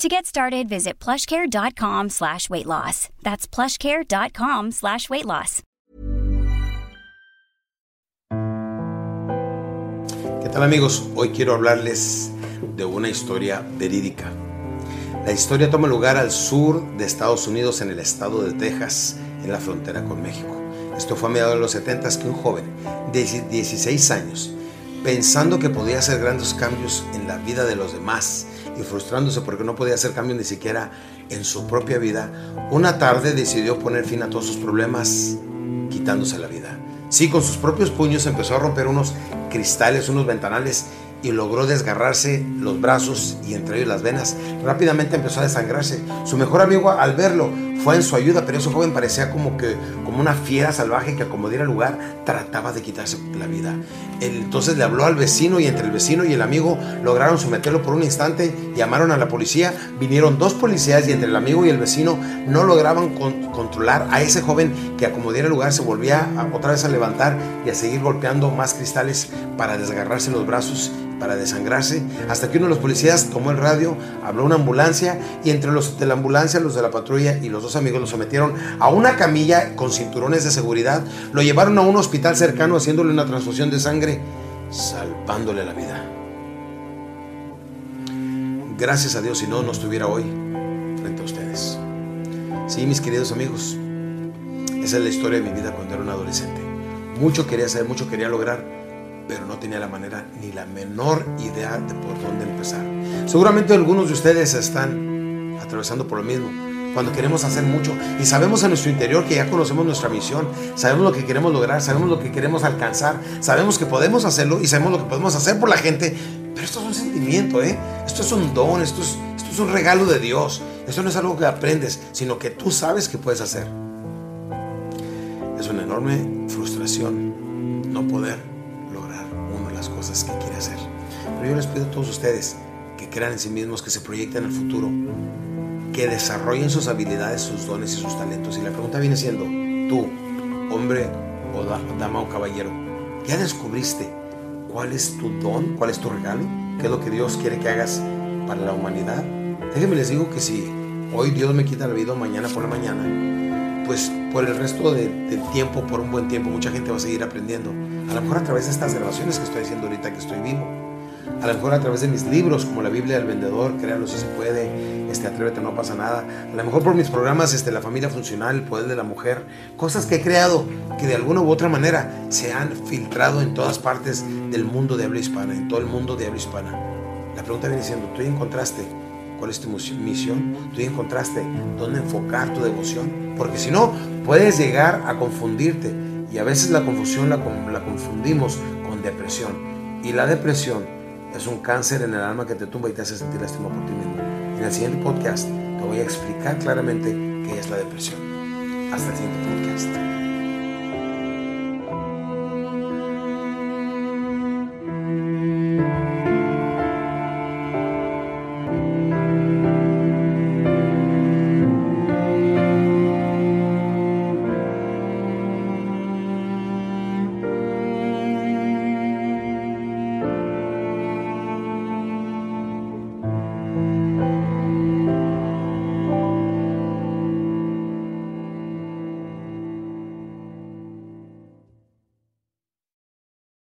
To get started, visit plushcare.com slash weight loss. That's plushcare.com slash weight loss. ¿Qué tal amigos? Hoy quiero hablarles de una historia verídica. La historia toma lugar al sur de Estados Unidos, en el estado de Texas, en la frontera con México. Esto fue a mediados de los 70 que un joven de 16 años, pensando que podía hacer grandes cambios en la vida de los demás y frustrándose porque no podía hacer cambios ni siquiera en su propia vida, una tarde decidió poner fin a todos sus problemas quitándose la vida. Sí, con sus propios puños empezó a romper unos cristales, unos ventanales y logró desgarrarse los brazos y entre ellos las venas. Rápidamente empezó a desangrarse. Su mejor amigo al verlo fue en su ayuda, pero ese joven parecía como que como una fiera salvaje que como diera lugar trataba de quitarse la vida. entonces le habló al vecino y entre el vecino y el amigo lograron someterlo por un instante, llamaron a la policía, vinieron dos policías y entre el amigo y el vecino no lograban controlar a ese joven que a como lugar se volvía otra vez a levantar y a seguir golpeando más cristales para desgarrarse los brazos para desangrarse, hasta que uno de los policías tomó el radio, habló una ambulancia y entre los de la ambulancia, los de la patrulla y los dos amigos lo sometieron a una camilla con cinturones de seguridad, lo llevaron a un hospital cercano haciéndole una transfusión de sangre, salvándole la vida. Gracias a Dios, si no, no estuviera hoy frente a ustedes. Sí, mis queridos amigos, esa es la historia de mi vida cuando era un adolescente. Mucho quería hacer, mucho quería lograr, pero no tenía la manera ni la menor idea de por dónde empezar. Seguramente algunos de ustedes están atravesando por lo mismo. Cuando queremos hacer mucho y sabemos en nuestro interior que ya conocemos nuestra misión, sabemos lo que queremos lograr, sabemos lo que queremos alcanzar, sabemos que podemos hacerlo y sabemos lo que podemos hacer por la gente, pero esto es un sentimiento, ¿eh? Esto es un don, esto es, esto es un regalo de Dios. Esto no es algo que aprendes, sino que tú sabes que puedes hacer. Es una enorme frustración no poder cosas que quiere hacer. Pero yo les pido a todos ustedes que crean en sí mismos, que se proyecten al futuro, que desarrollen sus habilidades, sus dones y sus talentos. Y la pregunta viene siendo, tú, hombre o dama o caballero, ¿ya descubriste cuál es tu don, cuál es tu regalo? ¿Qué es lo que Dios quiere que hagas para la humanidad? Déjenme les digo que si hoy Dios me quita la vida mañana por la mañana, pues por el resto del tiempo, por un buen tiempo, mucha gente va a seguir aprendiendo a lo mejor a través de estas grabaciones que estoy haciendo ahorita que estoy vivo. A lo mejor a través de mis libros, como la Biblia del Vendedor, créalo si se puede, este, Atrévete, no pasa nada. A lo mejor por mis programas, este, La Familia Funcional, El Poder de la Mujer, cosas que he creado que de alguna u otra manera se han filtrado en todas partes del mundo de habla hispana, en todo el mundo de habla hispana. La pregunta viene siendo, ¿tú encontraste cuál es tu misión? ¿Tú ya encontraste dónde enfocar tu devoción? Porque si no, puedes llegar a confundirte y a veces la confusión la, la confundimos con depresión. Y la depresión es un cáncer en el alma que te tumba y te hace sentir lástima por ti mismo. En el siguiente podcast te voy a explicar claramente qué es la depresión. Hasta el siguiente podcast.